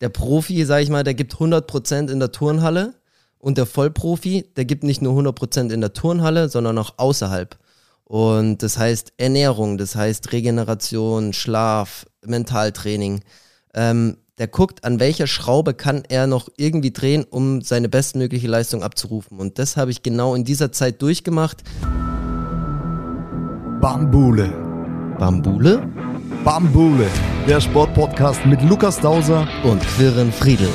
der Profi, sag ich mal, der gibt 100% in der Turnhalle und der Vollprofi, der gibt nicht nur 100% in der Turnhalle, sondern auch außerhalb. Und das heißt Ernährung, das heißt Regeneration, Schlaf, Mentaltraining. Ähm, der guckt, an welcher Schraube kann er noch irgendwie drehen, um seine bestmögliche Leistung abzurufen. Und das habe ich genau in dieser Zeit durchgemacht. Bambule. Bambule Bambule, der Sportpodcast mit Lukas Dauser und Quirren Friedel.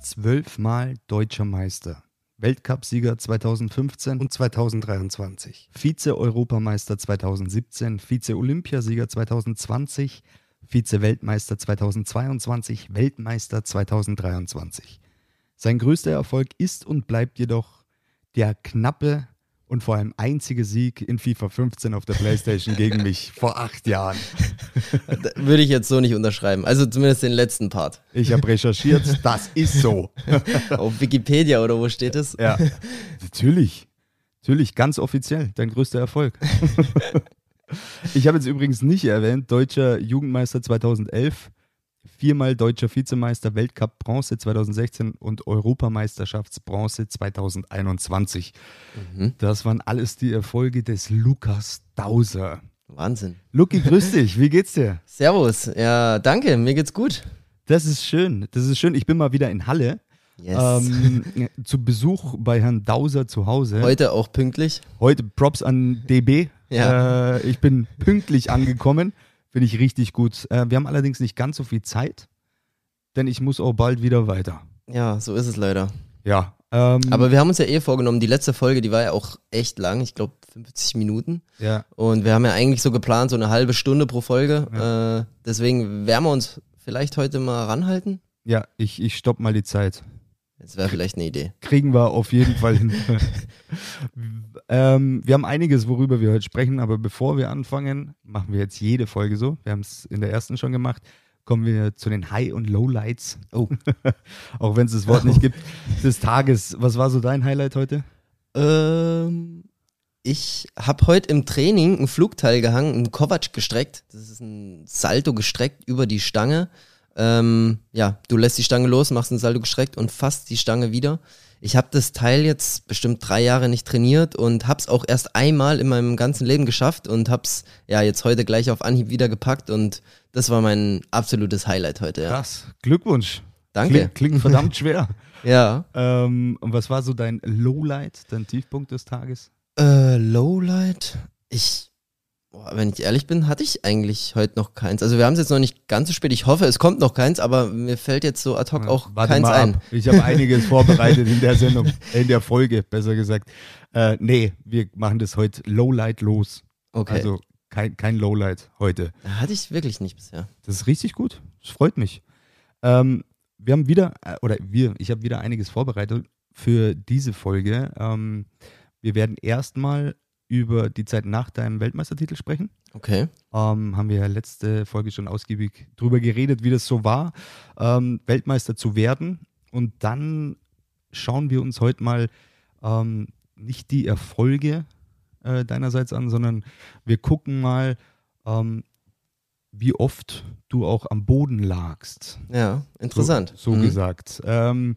Zwölfmal deutscher Meister. Weltcupsieger 2015 und 2023. Vize-Europameister 2017, Vize-Olympiasieger 2020, Vize-Weltmeister 2022, Weltmeister 2023. Sein größter Erfolg ist und bleibt jedoch der knappe und vor allem einzige Sieg in FIFA 15 auf der Playstation gegen mich vor acht Jahren. Würde ich jetzt so nicht unterschreiben. Also zumindest den letzten Part. Ich habe recherchiert, das ist so. auf Wikipedia oder wo steht es? Ja, natürlich. Natürlich, ganz offiziell, dein größter Erfolg. ich habe jetzt übrigens nicht erwähnt, deutscher Jugendmeister 2011, viermal deutscher Vizemeister, Weltcup Bronze 2016 und Europameisterschaftsbronze 2021. Mhm. Das waren alles die Erfolge des Lukas Dauser. Wahnsinn. Luki, grüß dich. Wie geht's dir? Servus. Ja, danke. Mir geht's gut. Das ist schön. Das ist schön. Ich bin mal wieder in Halle. Yes. Ähm, zu Besuch bei Herrn Dauser zu Hause. Heute auch pünktlich. Heute Props an DB. Ja. Äh, ich bin pünktlich angekommen. Finde ich richtig gut. Äh, wir haben allerdings nicht ganz so viel Zeit, denn ich muss auch bald wieder weiter. Ja, so ist es leider. Ja. Ähm, Aber wir haben uns ja eh vorgenommen, die letzte Folge, die war ja auch echt lang, ich glaube 50 Minuten. Ja. Und wir haben ja eigentlich so geplant, so eine halbe Stunde pro Folge. Ja. Äh, deswegen werden wir uns vielleicht heute mal ranhalten. Ja, ich, ich stopp mal die Zeit. Das wäre vielleicht eine Idee. Kriegen wir auf jeden Fall hin. ähm, wir haben einiges, worüber wir heute sprechen, aber bevor wir anfangen, machen wir jetzt jede Folge so. Wir haben es in der ersten schon gemacht. Kommen wir zu den High- und Lowlights. Oh. Auch wenn es das Wort nicht gibt. Des Tages. Was war so dein Highlight heute? Ähm, ich habe heute im Training ein Flugteil gehangen, einen Kovac gestreckt. Das ist ein Salto gestreckt über die Stange. Ähm, ja, du lässt die Stange los, machst einen Salto gestreckt und fasst die Stange wieder. Ich habe das Teil jetzt bestimmt drei Jahre nicht trainiert und hab's auch erst einmal in meinem ganzen Leben geschafft und hab's ja jetzt heute gleich auf Anhieb wieder gepackt und das war mein absolutes Highlight heute. Ja. Krass, Glückwunsch. Danke. Klingt, klingt verdammt schwer. ja. Ähm, und was war so dein Lowlight, dein Tiefpunkt des Tages? Äh, Lowlight? Ich Boah, wenn ich ehrlich bin, hatte ich eigentlich heute noch keins. Also wir haben es jetzt noch nicht ganz so spät. Ich hoffe, es kommt noch keins, aber mir fällt jetzt so ad hoc ja, auch keins ein. Ab. Ich habe einiges vorbereitet in der Sendung, in der Folge, besser gesagt. Äh, nee, wir machen das heute Lowlight los. Okay. Also kein, kein Lowlight heute. Hatte ich wirklich nicht bisher. Das ist richtig gut. Das freut mich. Ähm, wir haben wieder, äh, oder wir, ich habe wieder einiges vorbereitet für diese Folge. Ähm, wir werden erstmal über die Zeit nach deinem Weltmeistertitel sprechen. Okay. Ähm, haben wir ja letzte Folge schon ausgiebig drüber geredet, wie das so war, ähm, Weltmeister zu werden. Und dann schauen wir uns heute mal ähm, nicht die Erfolge äh, deinerseits an, sondern wir gucken mal, ähm, wie oft du auch am Boden lagst. Ja, interessant. So, so mhm. gesagt. Ähm,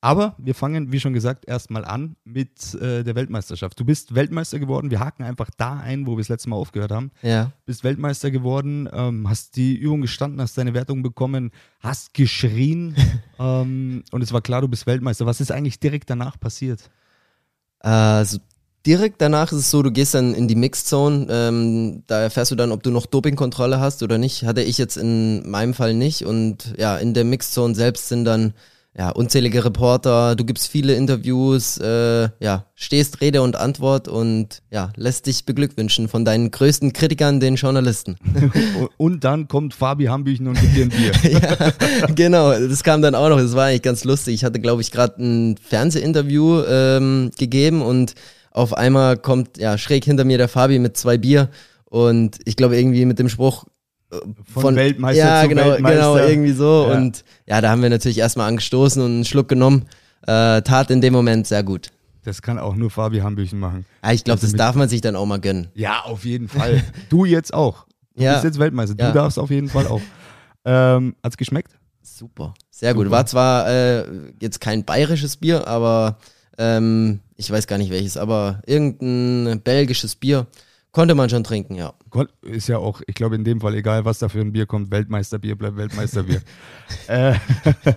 aber wir fangen, wie schon gesagt, erstmal an mit äh, der Weltmeisterschaft. Du bist Weltmeister geworden. Wir haken einfach da ein, wo wir das letzte Mal aufgehört haben. Ja. Bist Weltmeister geworden, ähm, hast die Übung gestanden, hast deine Wertung bekommen, hast geschrien ähm, und es war klar, du bist Weltmeister. Was ist eigentlich direkt danach passiert? Also direkt danach ist es so, du gehst dann in die Mixed Zone. Ähm, da erfährst du dann, ob du noch Dopingkontrolle hast oder nicht. Hatte ich jetzt in meinem Fall nicht. Und ja, in der Mixed Zone selbst sind dann ja, unzählige Reporter, du gibst viele Interviews, äh, ja, stehst Rede und Antwort und ja, lässt dich beglückwünschen von deinen größten Kritikern, den Journalisten. und dann kommt Fabi Hambüchen und gibt dir ein Bier. ja, genau, das kam dann auch noch, das war eigentlich ganz lustig. Ich hatte, glaube ich, gerade ein Fernsehinterview ähm, gegeben und auf einmal kommt ja schräg hinter mir der Fabi mit zwei Bier und ich glaube irgendwie mit dem Spruch, von, von Weltmeister ja, zu genau, Weltmeister. Genau, irgendwie so. Ja. Und ja, da haben wir natürlich erstmal angestoßen und einen Schluck genommen. Äh, tat in dem Moment sehr gut. Das kann auch nur Fabi Hambüchen machen. Ja, ich glaube, also das darf man sich dann auch mal gönnen. Ja, auf jeden Fall. du jetzt auch. Du ja. bist jetzt Weltmeister. Du ja. darfst auf jeden Fall auch. Ähm, hat's geschmeckt? Super, sehr gut. Super. War zwar äh, jetzt kein bayerisches Bier, aber ähm, ich weiß gar nicht welches, aber irgendein belgisches Bier konnte man schon trinken, ja. Ist ja auch, ich glaube in dem Fall egal, was da für ein Bier kommt, Weltmeisterbier bleibt Weltmeisterbier. äh,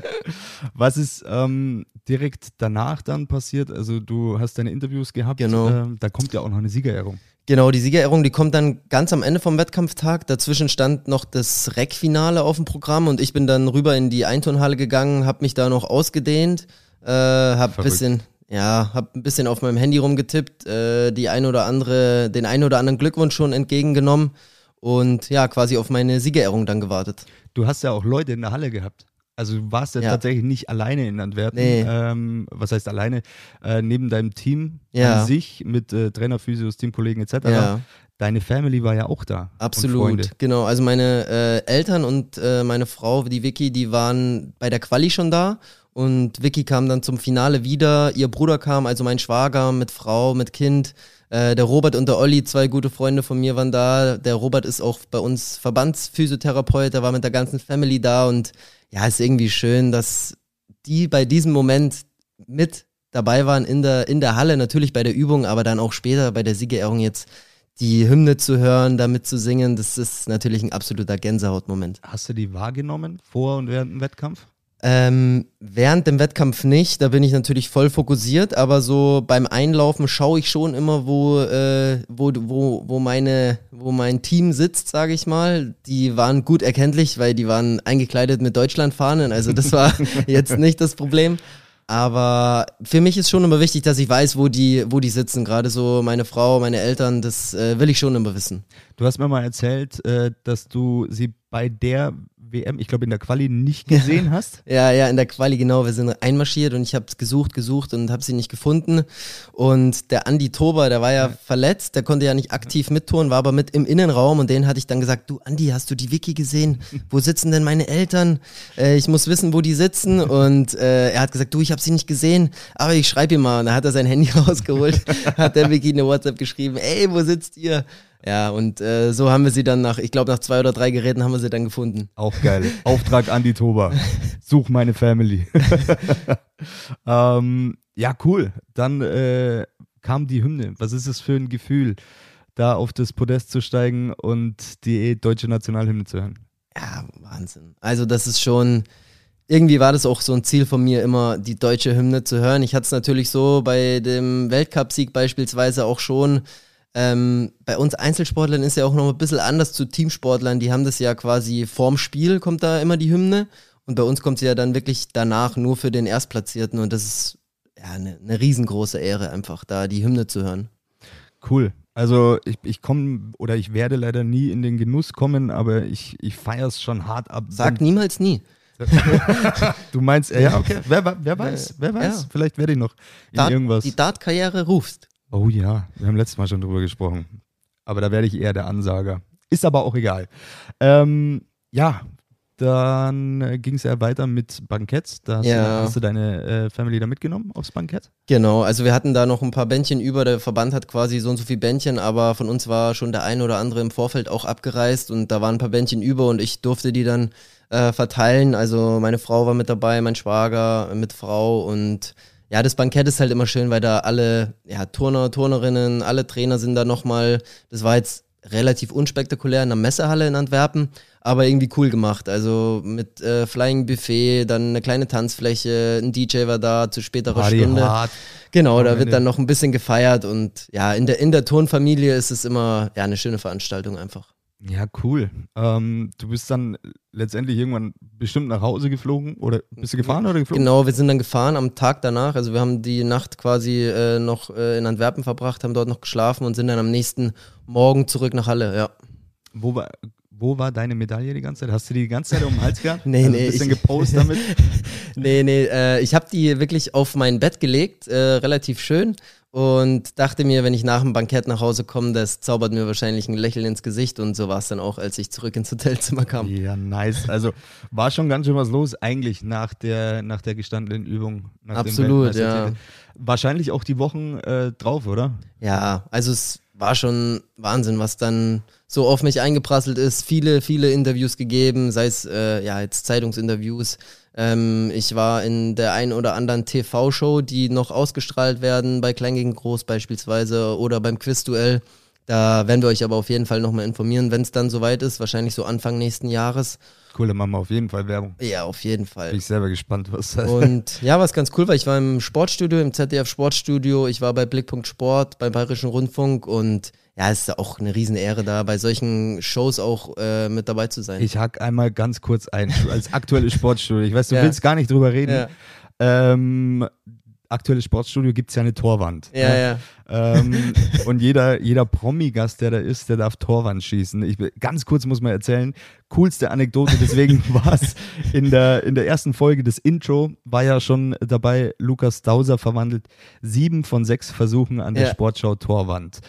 was ist ähm, direkt danach dann passiert? Also du hast deine Interviews gehabt, Genau. ähm, da kommt ja auch noch eine Siegerehrung. Genau, die Siegerehrung, die kommt dann ganz am Ende vom Wettkampftag. Dazwischen stand noch das Rec-Finale auf dem Programm und ich bin dann rüber in die Einturnhalle gegangen, habe mich da noch ausgedehnt, äh, hab Verrückt. bisschen, ja, hab ein bisschen auf meinem Handy rumgetippt, äh, die ein oder andere, den ein oder anderen Glückwunsch schon entgegengenommen und ja, quasi auf meine Siegerehrung dann gewartet. Du hast ja auch Leute in der Halle gehabt. Also du warst ja, Ja. tatsächlich nicht alleine in Antwerpen. Nee. Ähm, was heißt alleine? Äh, neben deinem Team Ja. an sich mit äh, Trainer, Physios, Teamkollegen etc. Ja. Deine Family war ja auch da. Absolut, genau. Also meine äh, Eltern und äh, meine Frau, die Vicky, die waren bei der Quali schon da und Vicky kam dann zum Finale wieder. Ihr Bruder kam, also mein Schwager mit Frau, mit Kind. Äh, der Robert und der Olli, zwei gute Freunde von mir waren da. Der Robert ist auch bei uns Verbandsphysiotherapeut, der war mit der ganzen Family da und ja, ist irgendwie schön, dass die bei diesem Moment mit dabei waren in der, in der Halle, natürlich bei der Übung, aber dann auch später bei der Siegerehrung jetzt die Hymne zu hören, damit zu singen, das ist natürlich ein absoluter Gänsehautmoment. Hast du die wahrgenommen vor und während dem Wettkampf? Ähm, während dem Wettkampf nicht, da bin ich natürlich voll fokussiert, aber so beim Einlaufen schaue ich schon immer, wo, äh, wo, wo, wo, meine, wo mein Team sitzt, sage ich mal. Die waren gut erkenntlich, weil die waren eingekleidet mit Deutschlandfahnen, also das war jetzt nicht das Problem. Aber für mich ist schon immer wichtig, dass ich weiß, wo die, wo die sitzen. Gerade so meine Frau, meine Eltern, das äh, will ich schon immer wissen. Du hast mir mal erzählt, äh, dass du sie bei der WM, ich glaube in der Quali, nicht gesehen hast. Ja, ja, in der Quali, genau. Wir sind einmarschiert und ich habe gesucht, gesucht und habe sie nicht gefunden. Und der Andi Tober, der war ja, verletzt, der konnte ja nicht aktiv mittouren, war aber mit im Innenraum und den hatte ich dann gesagt, du Andi, hast du die Wiki gesehen? Wo sitzen denn meine Eltern? Äh, ich muss wissen, wo die sitzen. Und äh, er hat gesagt, du, ich habe sie nicht gesehen, aber ich schreibe ihm mal. Und dann hat er sein Handy rausgeholt, hat der Wiki eine WhatsApp geschrieben, ey, wo sitzt ihr? Ja, und äh, so haben wir sie dann nach, ich glaube, nach zwei oder drei Geräten haben wir sie dann gefunden. Auch geil. Auftrag an die Toba. Such meine Family. ähm, ja, cool. Dann äh, kam die Hymne. Was ist es für ein Gefühl, da auf das Podest zu steigen und die deutsche Nationalhymne zu hören? Ja, Wahnsinn. Also das ist schon, irgendwie war das auch so ein Ziel von mir, immer die deutsche Hymne zu hören. Ich hatte es natürlich so bei dem Weltcupsieg beispielsweise auch schon. Ähm, bei uns Einzelsportlern ist ja auch noch ein bisschen anders zu Teamsportlern. Die haben das ja quasi vorm Spiel kommt da immer die Hymne und bei uns kommt sie ja dann wirklich danach nur für den Erstplatzierten und das ist ja eine, eine riesengroße Ehre einfach, da die Hymne zu hören. Cool. Also ich, ich komme oder ich werde leider nie in den Genuss kommen, aber ich, ich feiere es schon hart ab. Sag niemals nie. Du meinst, ja, okay. Wer, wer weiß, wer weiß. Ja. Vielleicht werde ich noch in Dart, irgendwas. Die Dart-Karriere rufst. Oh ja, wir haben letztes Mal schon drüber gesprochen. Aber da werde ich eher der Ansager. Ist aber auch egal. Ähm, ja, dann ging es ja weiter mit Banketts. Da hast, Ja. du, hast du deine äh, Family da mitgenommen aufs Bankett? Genau, also wir hatten da noch ein paar Bändchen über. Der Verband hat quasi so und so viel Bändchen, aber von uns war schon der ein oder andere im Vorfeld auch abgereist und da waren ein paar Bändchen über und ich durfte die dann äh, verteilen. Also meine Frau war mit dabei, mein Schwager mit Frau und ja, das Bankett ist halt immer schön, weil da alle ja, Turner, Turnerinnen, alle Trainer sind da nochmal. Das war jetzt relativ unspektakulär in der Messehalle in Antwerpen, aber irgendwie cool gemacht. Also mit äh, Flying Buffet, dann eine kleine Tanzfläche, ein DJ war da zu späterer Party Stunde. hard. Genau, da wird dann noch ein bisschen gefeiert und ja, in der, in der Turnfamilie ist es immer ja, eine schöne Veranstaltung einfach. Ja, cool. Ähm, du bist dann letztendlich irgendwann bestimmt nach Hause geflogen oder bist du gefahren oder geflogen? Genau, wir sind dann gefahren am Tag danach. Also wir haben die Nacht quasi äh, noch äh, in Antwerpen verbracht, haben dort noch geschlafen und sind dann am nächsten Morgen zurück nach Halle, ja. Wo war, wo war deine Medaille die ganze Zeit? Hast du die die ganze Zeit um den Hals gehabt? Nee, also nee, Ein bisschen ich- gepostet damit? Nee, nee, äh, ich habe die wirklich auf mein Bett gelegt, äh, relativ schön. Und dachte mir, wenn ich nach dem Bankett nach Hause komme, das zaubert mir wahrscheinlich ein Lächeln ins Gesicht. Und so war es dann auch, als ich zurück ins Hotelzimmer kam. Ja, nice. Also war schon ganz schön was los eigentlich nach der, nach der gestandenen Übung. Absolut, ja. Wahrscheinlich auch die Wochen äh, drauf, oder? Ja, also es war schon Wahnsinn, was dann so auf mich eingeprasselt ist. Viele, viele Interviews gegeben, sei es äh, ja jetzt Zeitungsinterviews. Ähm, ich war in der einen oder anderen TV-Show, die noch ausgestrahlt werden, bei Klein gegen Groß beispielsweise oder beim Quizduell. Da werden wir euch aber auf jeden Fall nochmal informieren, wenn es dann soweit ist, wahrscheinlich so Anfang nächsten Jahres. Coole Mama, auf jeden Fall Werbung. Ja, auf jeden Fall. Bin ich selber gespannt, was das Und ja, was ganz cool war, ich war im Sportstudio, im ZDF Sportstudio, ich war bei Blickpunkt Sport, beim Bayerischen Rundfunk und ja, es ist auch eine Riesenehre da, bei solchen Shows auch äh, mit dabei zu sein. Ich hack einmal ganz kurz ein, als aktuelles Sportstudio. Ich weiß, du Ja. willst gar nicht drüber reden. Ja. Ähm, aktuelles Sportstudio gibt es ja eine Torwand. Ja, ne? ja. Ähm, und jeder, jeder Promi-Gast, der da ist, der darf Torwand schießen. Ich, ganz kurz muss man erzählen, coolste Anekdote, deswegen war es in der, in der ersten Folge des Intro, war ja schon dabei, Lukas Dauser verwandelt, sieben von sechs Versuchen an der Ja. Sportschau Torwand.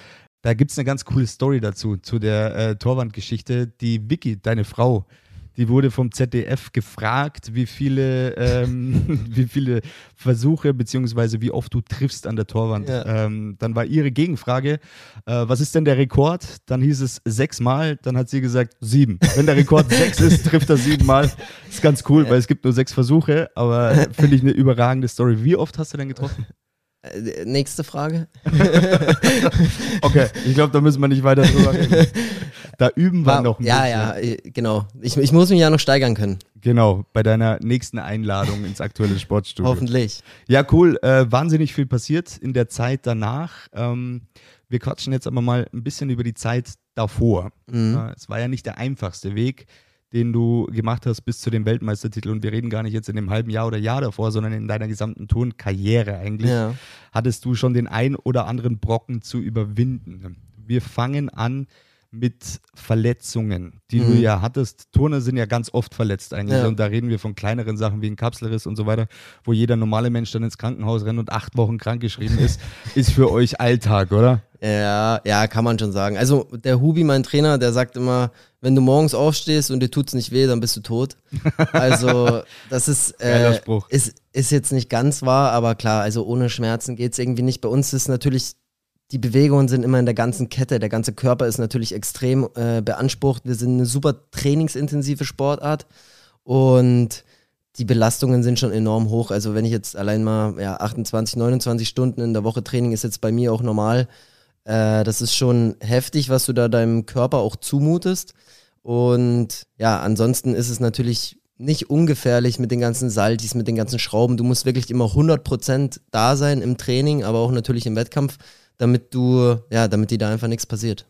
Da gibt es eine ganz coole Story dazu, zu der äh, Torwandgeschichte. Die Vicky, deine Frau, die wurde vom ZDF gefragt, wie viele, ähm, wie viele Versuche beziehungsweise wie oft du triffst an der Torwand. Ja. Ähm, dann war ihre Gegenfrage, äh, was ist denn der Rekord? Dann hieß es sechsmal, dann hat sie gesagt sieben. Wenn der Rekord sechs ist, trifft er siebenmal. Ist ganz cool, weil es gibt nur sechs Versuche, aber finde ich eine überragende Story. Wie oft hast du denn getroffen? Äh, nächste Frage. Okay, ich glaube, da müssen wir nicht weiter drüber reden. Da üben wir noch ein ja, bisschen. ja, äh, genau. Ich, ich muss mich ja noch steigern können. Genau, bei deiner nächsten Einladung ins aktuelle Sportstudio. Hoffentlich. Ja, cool. Äh, wahnsinnig viel passiert in der Zeit danach. Ähm, wir quatschen jetzt aber mal ein bisschen über die Zeit davor. Mhm. Äh, es war ja nicht der einfachste Weg, den du gemacht hast bis zu dem Weltmeistertitel. Und wir reden gar nicht jetzt in dem halben Jahr oder Jahr davor, sondern in deiner gesamten Turnkarriere eigentlich. Ja. Hattest du schon den ein oder anderen Brocken zu überwinden. Wir fangen an mit Verletzungen, die du Mhm. ja hattest. Turner sind ja ganz oft verletzt eigentlich. Ja. Und da reden wir von kleineren Sachen wie ein Kapselriss und so weiter, wo jeder normale Mensch dann ins Krankenhaus rennt und acht Wochen krankgeschrieben ist, ist für euch Alltag, oder? Ja, ja, kann man schon sagen. Also der Hubi, mein Trainer, der sagt immer, wenn du morgens aufstehst und dir tut's nicht weh, dann bist du tot. Also das ist, äh, ist, ist jetzt nicht ganz wahr, aber klar, also ohne Schmerzen geht's irgendwie nicht. Bei uns ist natürlich, die Bewegungen sind immer in der ganzen Kette. Der ganze Körper ist natürlich extrem äh, beansprucht. Wir sind eine super trainingsintensive Sportart und die Belastungen sind schon enorm hoch. Also wenn ich jetzt allein mal ja, 28, 29 Stunden in der Woche Training ist jetzt bei mir auch normal. Äh, das ist schon heftig, was du da deinem Körper auch zumutest. Und ja, ansonsten ist es natürlich nicht ungefährlich mit den ganzen Saltis, mit den ganzen Schrauben. Du musst wirklich immer 100% da sein im Training, aber auch natürlich im Wettkampf, damit du, ja, damit dir da einfach nichts passiert.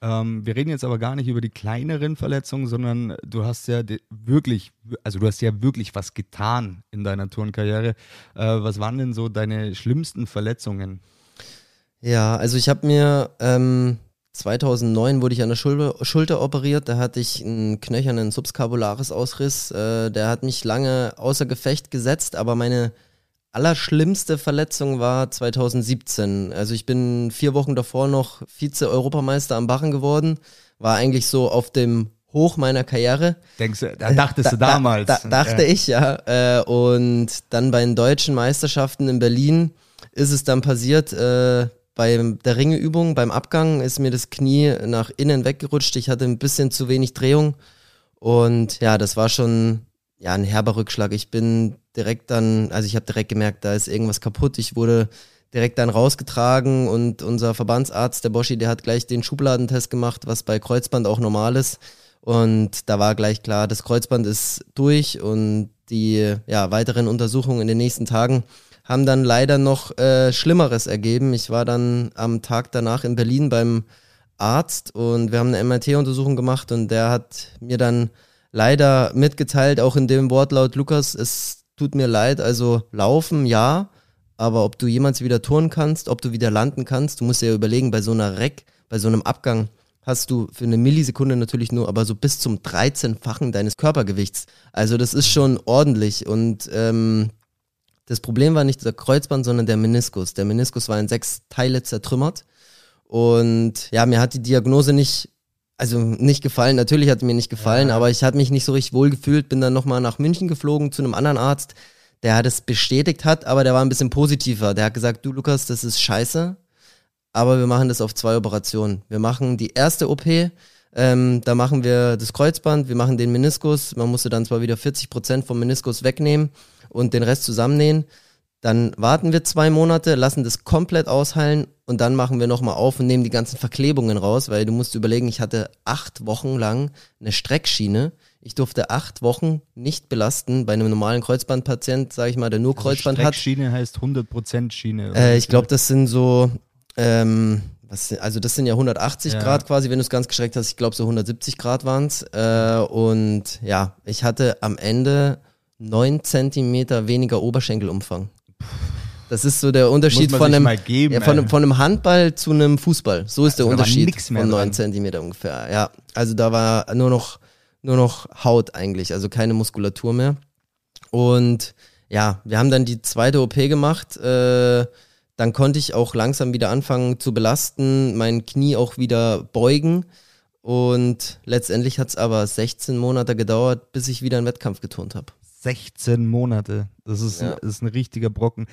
Ähm, wir reden jetzt aber gar nicht über die kleineren Verletzungen, sondern du hast ja wirklich, also du hast ja wirklich was getan in deiner Turnkarriere. Äh, was waren denn so deine schlimmsten Verletzungen? Ja, also ich habe mir ähm, 2009 wurde ich an der Schulter, Schulter operiert. Da hatte ich einen knöchernen subskapularis Ausriss. Äh, der hat mich lange außer Gefecht gesetzt, aber meine allerschlimmste Verletzung war 2017. Also ich bin vier Wochen davor noch Vize-Europameister am Bachen geworden. War eigentlich so auf dem Hoch meiner Karriere. Denkst du, da dachtest du damals. Da, da, dachte ja. ich, ja. Äh, und dann bei den deutschen Meisterschaften in Berlin ist es dann passiert, äh, bei der Ringeübung, beim Abgang ist mir das Knie nach innen weggerutscht. Ich hatte ein bisschen zu wenig Drehung. Und ja, das war schon ja, ein herber Rückschlag. Ich bin direkt dann, also ich habe direkt gemerkt, da ist irgendwas kaputt. Ich wurde direkt dann rausgetragen und unser Verbandsarzt, der Boschi, der hat gleich den Schubladentest gemacht, was bei Kreuzband auch normal ist. Und da war gleich klar, das Kreuzband ist durch und die ja, weiteren Untersuchungen in den nächsten Tagen haben dann leider noch äh, Schlimmeres ergeben. Ich war dann am Tag danach in Berlin beim Arzt und wir haben eine MRT-Untersuchung gemacht und der hat mir dann leider mitgeteilt, auch in dem Wortlaut, Lukas, es tut mir leid, also laufen, ja, aber ob du jemals wieder touren kannst, ob du wieder landen kannst, du musst dir ja überlegen, bei so einer Reck, bei so einem Abgang hast du für eine Millisekunde natürlich nur, aber so bis zum 13-fachen deines Körpergewichts. Also das ist schon ordentlich und ähm, das Problem war nicht der Kreuzband, sondern der Meniskus. Der Meniskus war in sechs Teile zertrümmert und ja, mir hat die Diagnose nicht also nicht gefallen, natürlich hat mir nicht gefallen, Ja. aber ich hatte mich nicht so richtig wohl gefühlt, bin dann nochmal nach München geflogen zu einem anderen Arzt, der es bestätigt hat, aber der war ein bisschen positiver. Der hat gesagt, du Lukas, das ist scheiße, aber wir machen das auf zwei Operationen. Wir machen die erste OP, ähm, da machen wir das Kreuzband, wir machen den Meniskus. Man musste dann zwar wieder 40 Prozent vom Meniskus wegnehmen und den Rest zusammennähen. Dann warten wir zwei Monate, lassen das komplett ausheilen und dann machen wir nochmal auf und nehmen die ganzen Verklebungen raus, weil du musst überlegen, ich hatte acht Wochen lang eine Streckschiene. Ich durfte acht Wochen nicht belasten bei einem normalen Kreuzbandpatient, sage ich mal, der nur Also Kreuzband hat. Streckschiene heißt 100% Schiene. Äh, ich glaube, das sind so, ähm, was, also das sind ja 180 Ja. Grad quasi, wenn du es ganz gestreckt hast. Ich glaube, so 170 Grad waren's. Äh, und ja, ich hatte am Ende neun Zentimeter weniger Oberschenkelumfang. Das ist so der Unterschied von einem, geben, ja, von, von einem Handball zu einem Fußball. So ist der Also war Unterschied nix mehr von neun dran. Zentimeter ungefähr. Ja, also da war nur noch, nur noch Haut eigentlich, also keine Muskulatur mehr. Und ja, wir haben dann die zweite OP gemacht. Äh, dann konnte ich auch langsam wieder anfangen zu belasten, mein Knie auch wieder beugen. Und letztendlich hat es aber 16 Monate gedauert, bis ich wieder einen Wettkampf geturnt habe. 16 Monate. Das ist, Ja. das ist ein richtiger Brocken.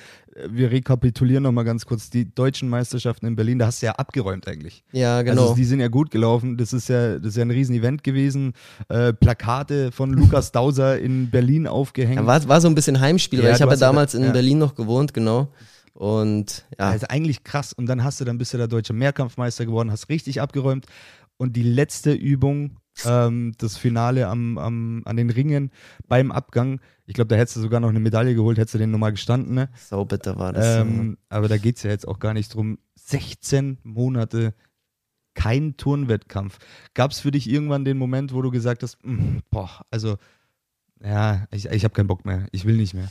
Wir rekapitulieren nochmal ganz kurz. Die deutschen Meisterschaften in Berlin, da hast du ja abgeräumt eigentlich. Ja, genau. Also die sind ja gut gelaufen. Das ist ja, das ist ja ein Riesen-Event gewesen. Äh, Plakate von Lukas Dauser in Berlin aufgehängt. ja, war, war so ein bisschen Heimspiel, Ja, weil ich habe ja damals in. Berlin noch gewohnt, genau. Und ja, Also eigentlich krass. Und dann hast du, dann bist du der deutsche Mehrkampfmeister geworden, hast richtig abgeräumt. Und die letzte Übung, ähm, das Finale am, am, an den Ringen beim Abgang, ich glaube, da hättest du sogar noch eine Medaille geholt, hättest du den nochmal gestanden. Ne? sau bitter war das. Ähm, aber da geht es ja jetzt auch gar nicht drum. 16 Monate kein Turnwettkampf. Gab es für dich irgendwann den Moment, wo du gesagt hast, "Mm, boah, also ja, ich, ich habe keinen Bock mehr, ich will nicht mehr.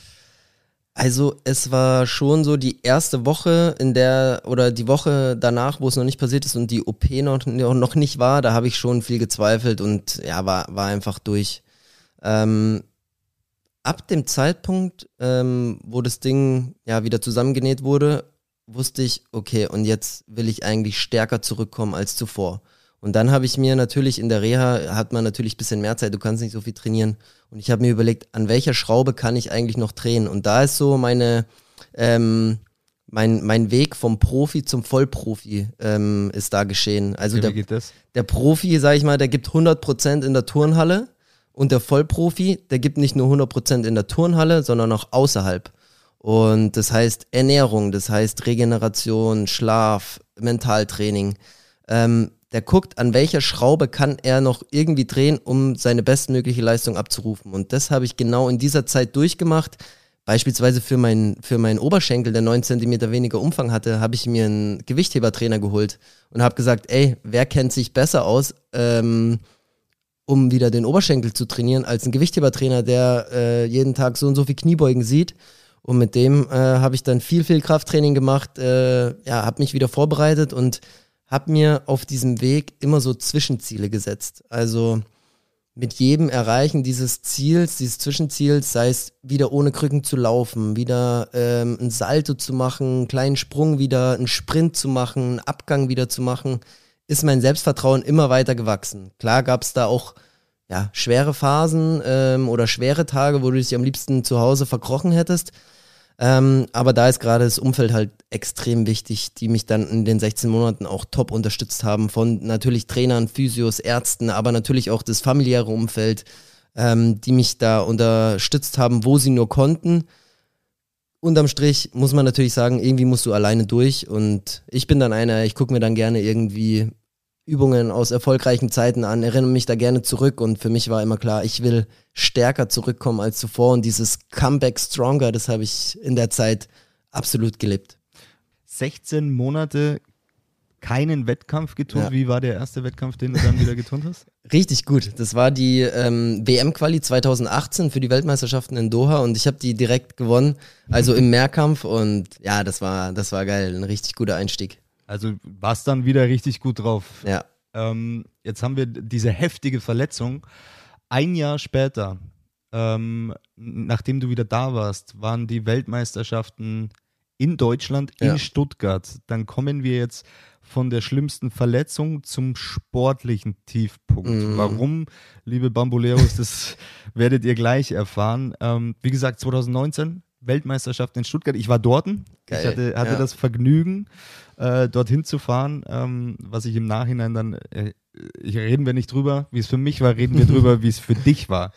Also es war schon so die erste Woche, in der, oder die Woche danach, wo es noch nicht passiert ist und die OP noch, noch nicht war, da habe ich schon viel gezweifelt und ja, war, war einfach durch. Ähm, ab dem Zeitpunkt, ähm, wo das Ding ja wieder zusammengenäht wurde, wusste ich, okay, und jetzt will ich eigentlich stärker zurückkommen als zuvor. Und dann habe ich mir natürlich in der Reha, hat man natürlich ein bisschen mehr Zeit, du kannst nicht so viel trainieren. Und ich habe mir überlegt, an welcher Schraube kann ich eigentlich noch drehen? Und da ist so meine, ähm, mein, mein Weg vom Profi zum Vollprofi ähm, ist da geschehen. Also Okay, der, der Profi, sag ich mal, der gibt 100% in der Turnhalle und der Vollprofi, der gibt nicht nur 100% in der Turnhalle, sondern auch außerhalb. Und das heißt Ernährung, das heißt Regeneration, Schlaf, Mentaltraining. Ähm, der guckt, an welcher Schraube kann er noch irgendwie drehen, um seine bestmögliche Leistung abzurufen. Und das habe ich genau in dieser Zeit durchgemacht. Beispielsweise für meinen für meinen Oberschenkel, der 9 cm weniger Umfang hatte, habe ich mir einen Gewichthebertrainer geholt und habe gesagt, ey, wer kennt sich besser aus, ähm, um wieder den Oberschenkel zu trainieren, als ein Gewichthebertrainer, der äh, jeden Tag so und so viel Kniebeugen sieht. Und mit dem äh, habe ich dann viel, viel Krafttraining gemacht, äh, ja, habe mich wieder vorbereitet und habe mir auf diesem Weg immer so Zwischenziele gesetzt. Also mit jedem Erreichen dieses Ziels, dieses Zwischenziels, sei es wieder ohne Krücken zu laufen, wieder ähm, ein Salto zu machen, einen kleinen Sprung wieder, einen Sprint zu machen, einen Abgang wieder zu machen, ist mein Selbstvertrauen immer weiter gewachsen. Klar gab es da auch ja, schwere Phasen ähm, oder schwere Tage, wo du dich am liebsten zu Hause verkrochen hättest. Ähm, aber da ist gerade das Umfeld halt extrem wichtig, die mich dann in den 16 Monaten auch top unterstützt haben. Von natürlich Trainern, Physios, Ärzten, aber natürlich auch das familiäre Umfeld, ähm, die mich da unterstützt haben, wo sie nur konnten. Unterm Strich muss man natürlich sagen, irgendwie musst du alleine durch. Und ich bin dann einer, ich gucke mir dann gerne irgendwie Übungen aus erfolgreichen Zeiten an, erinnere mich da gerne zurück und für mich war immer klar, ich will stärker zurückkommen als zuvor und dieses Comeback Stronger, das habe ich in der Zeit absolut gelebt. 16 Monate keinen Wettkampf geturnt. Ja. Wie war der erste Wettkampf, den du dann wieder geturnt hast? Richtig gut. Das war die ähm, WM-Quali 2018 für die Weltmeisterschaften in Doha und ich habe die direkt gewonnen, also im Mehrkampf und ja, das war, das war geil, ein richtig guter Einstieg. Also warst dann wieder richtig gut drauf. Ja. Ähm, jetzt haben wir diese heftige Verletzung. Ein Jahr später, ähm, nachdem du wieder da warst, waren die Weltmeisterschaften in Deutschland, in Ja. Stuttgart. Dann kommen wir jetzt von der schlimmsten Verletzung zum sportlichen Tiefpunkt. Mhm. Warum, liebe Bamboleros, das werdet ihr gleich erfahren. Ähm, wie gesagt, 2019 Weltmeisterschaft in Stuttgart. Ich war dort. Ich hatte, hatte ja. das Vergnügen, äh, dorthin zu fahren, ähm, was ich im Nachhinein dann, äh, ich, reden wir nicht drüber, wie es für mich war, reden wir drüber, wie es für dich war.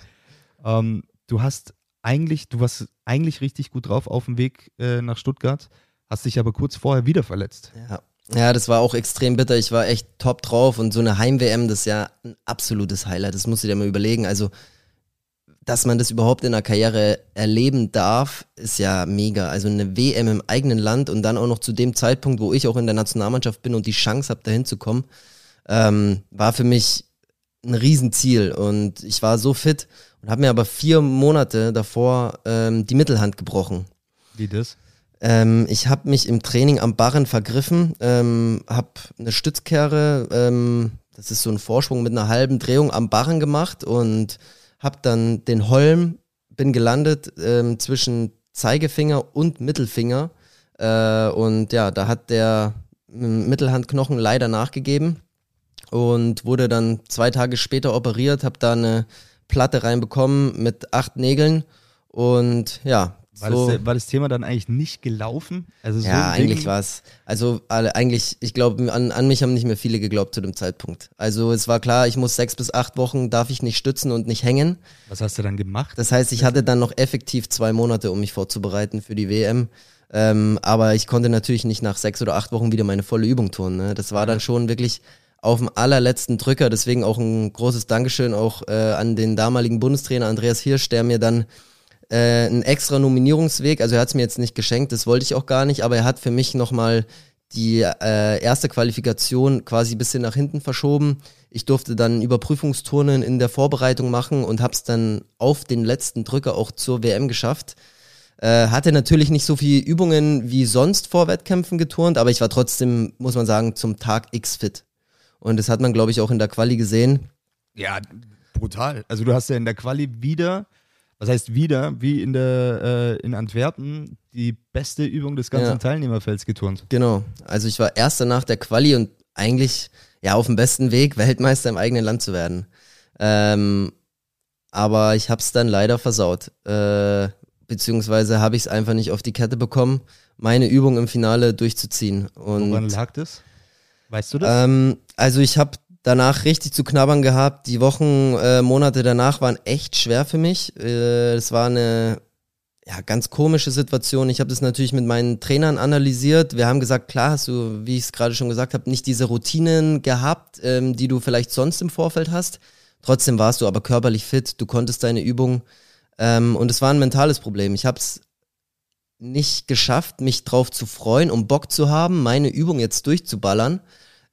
Ähm, du hast eigentlich, du warst eigentlich richtig gut drauf auf dem Weg äh, nach Stuttgart, hast dich aber kurz vorher wieder verletzt. Ja. ja, das war auch extrem bitter. Ich war echt top drauf und so eine Heim-WM, das ist ja ein absolutes Highlight. Das musst du dir mal überlegen. Also, dass man das überhaupt in der Karriere erleben darf, ist ja mega. Also eine WM im eigenen Land und dann auch noch zu dem Zeitpunkt, wo ich auch in der Nationalmannschaft bin und die Chance habe, dahin zu kommen, ähm, war für mich ein Riesenziel. Und ich war so fit und habe mir aber vier Monate davor ähm, die Mittelhand gebrochen. Wie das? Ähm, ich habe mich im Training am Barren vergriffen, ähm, habe eine Stützkehre, ähm, das ist so ein Vorsprung mit einer halben Drehung am Barren gemacht und habe dann den Holm, bin gelandet ähm, zwischen Zeigefinger und Mittelfinger. Äh, und ja, da hat der ähm, Mittelhandknochen leider nachgegeben und wurde dann zwei Tage später operiert, habe da eine Platte reinbekommen mit acht Nägeln. Und ja, War, so, das, war das Thema dann eigentlich nicht gelaufen? Also so ja, eigentlich war es. Also alle, eigentlich, ich glaube, an, an mich haben nicht mehr viele geglaubt zu dem Zeitpunkt. Also es war klar, ich muss sechs bis acht Wochen, darf ich nicht stützen und nicht hängen. Was hast du dann gemacht? Das heißt, ich hatte dann noch effektiv zwei Monate, um mich vorzubereiten für die WM. Ähm, aber ich konnte natürlich nicht nach sechs oder acht Wochen wieder meine volle Übung tun. Ne? Das war dann schon wirklich auf dem allerletzten Drücker. Deswegen auch ein großes Dankeschön auch äh, an den damaligen Bundestrainer Andreas Hirsch, der mir dann äh, einen extra Nominierungsweg, also er hat es mir jetzt nicht geschenkt, das wollte ich auch gar nicht, aber er hat für mich nochmal die äh, erste Qualifikation quasi ein bisschen nach hinten verschoben. Ich durfte dann Überprüfungsturnen in der Vorbereitung machen und habe es dann auf den letzten Drücker auch zur WM geschafft. Äh, hatte natürlich nicht so viele Übungen wie sonst vor Wettkämpfen geturnt, aber ich war trotzdem, muss man sagen, zum Tag X fit. Und das hat man, glaube ich, auch in der Quali gesehen. Ja, brutal. Also du hast ja in der Quali wieder, was heißt wieder, wie in der äh, in Antwerpen, die beste Übung des ganzen Ja. Teilnehmerfelds geturnt. Genau. Also ich war erster nach der Quali und eigentlich ja auf dem besten Weg, Weltmeister im eigenen Land zu werden. Ähm, aber ich habe es dann leider versaut. Äh, beziehungsweise habe ich es einfach nicht auf die Kette bekommen, meine Übung im Finale durchzuziehen. Und Woran lag das? Weißt du das? ähm, also ich habe danach richtig zu knabbern gehabt. Die Wochen, äh, Monate danach waren echt schwer für mich. Äh, Es war eine ja, ganz komische Situation. Ich habe das natürlich mit meinen Trainern analysiert. Wir haben gesagt, klar hast du, wie ich es gerade schon gesagt habe, nicht diese Routinen gehabt, ähm, die du vielleicht sonst im Vorfeld hast. Trotzdem warst du aber körperlich fit, du konntest deine Übung. Ähm, und es war ein mentales Problem. Ich habe es nicht geschafft, mich drauf zu freuen, um Bock zu haben, meine Übung jetzt durchzuballern,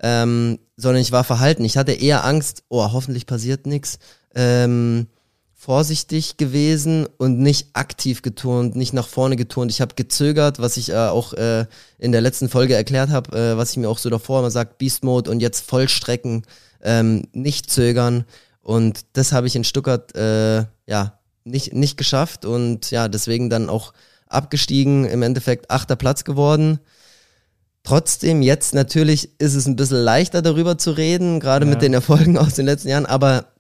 ähm, sondern ich war verhalten. Ich hatte eher Angst, oh, hoffentlich passiert nichts. Ähm, vorsichtig gewesen und nicht aktiv geturnt, nicht nach vorne geturnt. Ich habe gezögert, was ich äh, auch äh, in der letzten Folge erklärt habe, äh, was ich mir auch so davor immer sagt, Beast Mode und jetzt Vollstrecken, ähm, nicht zögern. Und das habe ich in Stuttgart äh, ja nicht, nicht geschafft und ja, deswegen dann auch abgestiegen, im Endeffekt achter Platz geworden. Trotzdem, jetzt natürlich ist es ein bisschen leichter darüber zu reden, gerade Ja. mit den Erfolgen aus den letzten Jahren, aber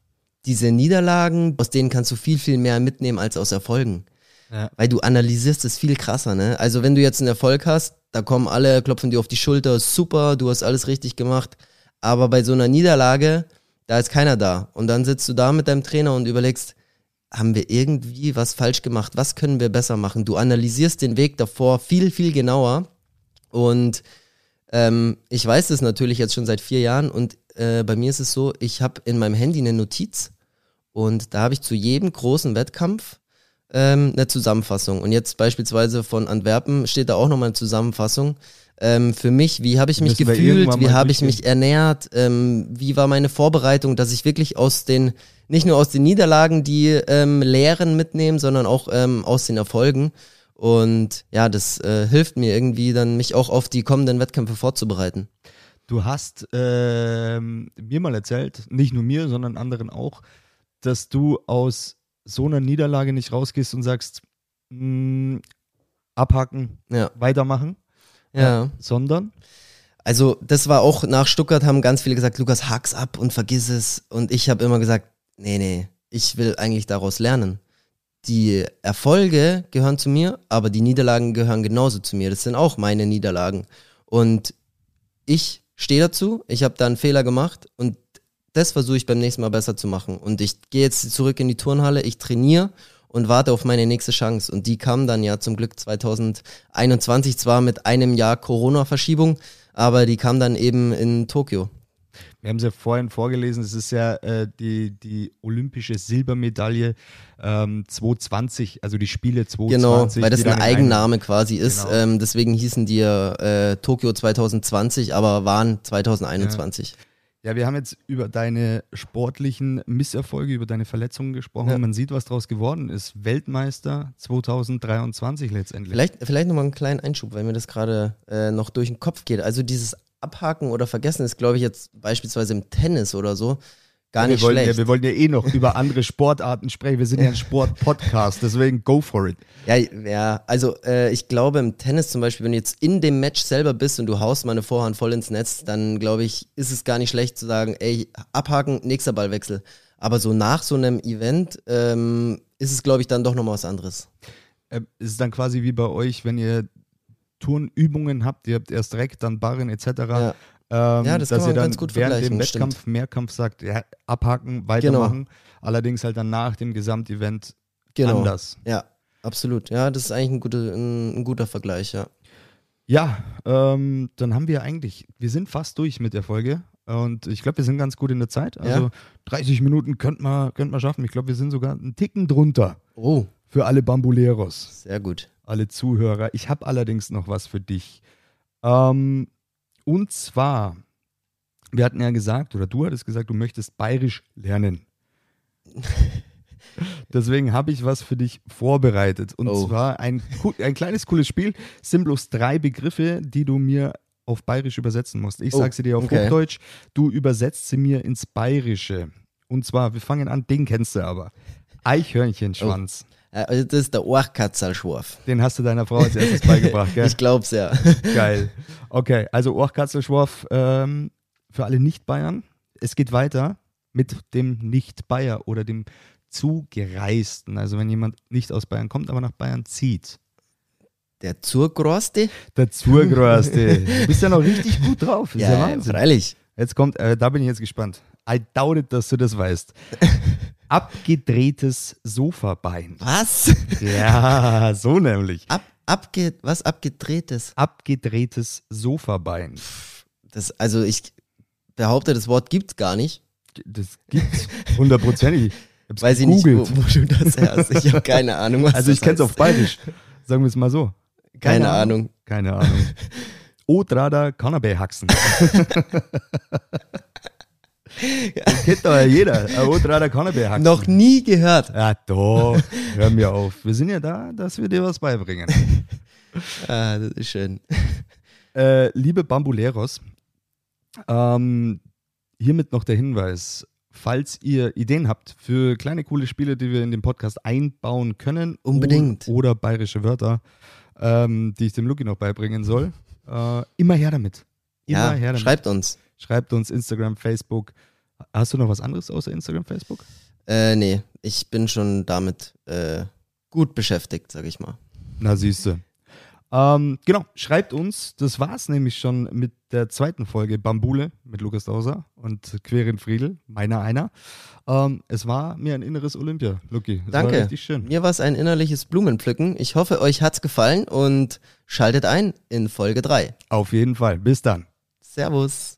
diese Niederlagen, aus denen kannst du viel, viel mehr mitnehmen als aus Erfolgen. Ja. Weil du analysierst es viel krasser, ne? Also wenn du jetzt einen Erfolg hast, da kommen alle, klopfen dir auf die Schulter, super, du hast alles richtig gemacht. Aber bei so einer Niederlage, da ist keiner da. Und dann sitzt du da mit deinem Trainer und überlegst, haben wir irgendwie was falsch gemacht? Was können wir besser machen? Du analysierst den Weg davor viel, viel genauer. Und ähm, ich weiß das natürlich jetzt schon seit vier Jahren und äh, bei mir ist es so, ich habe in meinem Handy eine Notiz und da habe ich zu jedem großen Wettkampf ähm, eine Zusammenfassung. Und jetzt beispielsweise von Antwerpen steht da auch nochmal eine Zusammenfassung. Ähm, für mich, wie habe ich mich Müssen gefühlt, wie habe ich mich ernährt, ähm, wie war meine Vorbereitung, dass ich wirklich aus den, nicht nur aus den Niederlagen die ähm, Lehren mitnehme, sondern auch ähm, aus den Erfolgen. Und ja, das äh, hilft mir irgendwie dann, mich auch auf die kommenden Wettkämpfe vorzubereiten. Du hast ähm, mir mal erzählt, nicht nur mir, sondern anderen auch, dass du aus so einer Niederlage nicht rausgehst und sagst, mh, abhaken, Ja, weitermachen, ja. sondern Also das war auch nach Stuttgart haben ganz viele gesagt, Lukas, hak's ab und vergiss es. Und ich habe immer gesagt, nee, nee, ich will eigentlich daraus lernen. Die Erfolge gehören zu mir, aber die Niederlagen gehören genauso zu mir. Das sind auch meine Niederlagen. Und ich stehe dazu, ich habe da einen Fehler gemacht und das versuche ich beim nächsten Mal besser zu machen. Und ich gehe jetzt zurück in die Turnhalle, ich trainiere und warte auf meine nächste Chance. Und die kam dann ja zum Glück 2021, zwar mit einem Jahr Corona-Verschiebung, aber die kam dann eben in Tokio. Wir haben es ja vorhin vorgelesen, es ist ja äh, die, die olympische Silbermedaille ähm, 220, also die Spiele 220. Genau, weil das ein Eigenname quasi ist. Genau. Ähm, deswegen hießen die äh, Tokio 2020, aber waren 2021. Ja. Ja, wir haben jetzt über deine sportlichen Misserfolge, über deine Verletzungen gesprochen. Ja. Man sieht, was daraus geworden ist. Weltmeister 2023 letztendlich. Vielleicht, vielleicht nochmal einen kleinen Einschub, weil mir das gerade äh, noch durch den Kopf geht. Also dieses Abhaken oder Vergessen ist, glaube ich, jetzt beispielsweise im Tennis oder so gar nicht wir wollen, schlecht. Ja, wir wollen ja eh noch über andere Sportarten sprechen. Wir sind ja ein Sport-Podcast, deswegen go for it. Ja, ja also äh, ich glaube im Tennis zum Beispiel, wenn du jetzt in dem Match selber bist und du haust mal eine Vorhand voll ins Netz, dann glaube ich, ist es gar nicht schlecht zu sagen, ey, abhaken, nächster Ballwechsel. Aber so nach so einem Event ähm, ist es, glaube ich, dann doch nochmal was anderes. Ähm, ist es dann quasi wie bei euch, wenn ihr Turnübungen habt, ihr habt erst direkt, dann Barren etc. Ja. Ähm, ja, das dass kann man ihr dann ganz gut während dem Wettkampf, stimmt. Mehrkampf sagt, ja, abhaken, weitermachen. Genau. Allerdings halt dann nach dem Gesamtevent genau. anders. Ja, absolut. Ja, das ist eigentlich ein, gute, ein, ein guter Vergleich, ja. Ja, ähm, dann haben wir eigentlich, wir sind fast durch mit der Folge und ich glaube, wir sind ganz gut in der Zeit. Also ja. 30 Minuten könnte man, könnt man schaffen. Ich glaube, wir sind sogar einen Ticken drunter. Oh. Für alle Bambuleros. Sehr gut. Alle Zuhörer. Ich habe allerdings noch was für dich. Ähm, und zwar, wir hatten ja gesagt, oder du hattest gesagt, du möchtest bayerisch lernen. Deswegen habe ich was für dich vorbereitet. Und oh. zwar ein, ein kleines, cooles Spiel. Es sind bloß drei Begriffe, die du mir auf Bayerisch übersetzen musst. Ich oh, sage sie dir auf okay. Hochdeutsch, du übersetzt sie mir ins Bayerische. Und zwar, wir fangen an, den kennst du aber. Eichhörnchenschwanz. Oh. Also das ist der Orchkatzelschwarf. Den hast du deiner Frau als erstes beigebracht, gell? ich glaub's ja. Geil. Okay, also Orchkatzelschwarf ähm, für alle Nicht-Bayern. Es geht weiter mit dem Nicht-Bayer oder dem Zugereisten. Also wenn jemand nicht aus Bayern kommt, aber nach Bayern zieht. Der Zurgroste? Der Zurgroste. du bist ja noch richtig gut drauf. Das ja, ist ja Wahnsinn. freilich. Jetzt kommt, äh, da bin ich jetzt gespannt. I doubt it, dass du das weißt. Abgedrehtes Sofabein. Was? Ja, so nämlich. Ab, abge, was? Abgedrehtes? Abgedrehtes Sofabein. Das, also ich behaupte, das Wort gibt's gar nicht. Das gibt's hundertprozentig. Weiß ich nicht, wo, wo, du das hast. Ich habe keine Ahnung, was Also ich kenne es auf Bayerisch. Sagen wir es mal so. Keine, keine Ahnung. Ahnung. Keine Ahnung. Odrada Cannabis-Haxen. Das kennt doch ja jeder. Ein Otrader Cannabis Noch nie gehört. Ja, doch. Hör mir auf. Wir sind ja da, dass wir dir was beibringen. ah, das ist schön. Äh, liebe Bambuleros, ähm, hiermit noch der Hinweis. Falls ihr Ideen habt für kleine coole Spiele, die wir in den Podcast einbauen können, unbedingt oder bayerische Wörter, ähm, die ich dem Luki noch beibringen soll, äh, immer her damit. Immer ja, her damit. Schreibt uns. Schreibt uns Instagram, Facebook. Hast du noch was anderes außer Instagram, Facebook? Äh, nee, ich bin schon damit äh, gut beschäftigt, sag ich mal. Na, siehste. Ähm, genau, schreibt uns. Das war's nämlich schon mit der zweiten Folge Bambule mit Lukas Dauser und Querin Friedel, meiner einer. Ähm, es war mir ein inneres Olympia. Es Danke. War richtig schön. Mir war es ein innerliches Blumenpflücken. Ich hoffe, euch hat's gefallen und schaltet ein in Folge 3. Auf jeden Fall. Bis dann. Servus.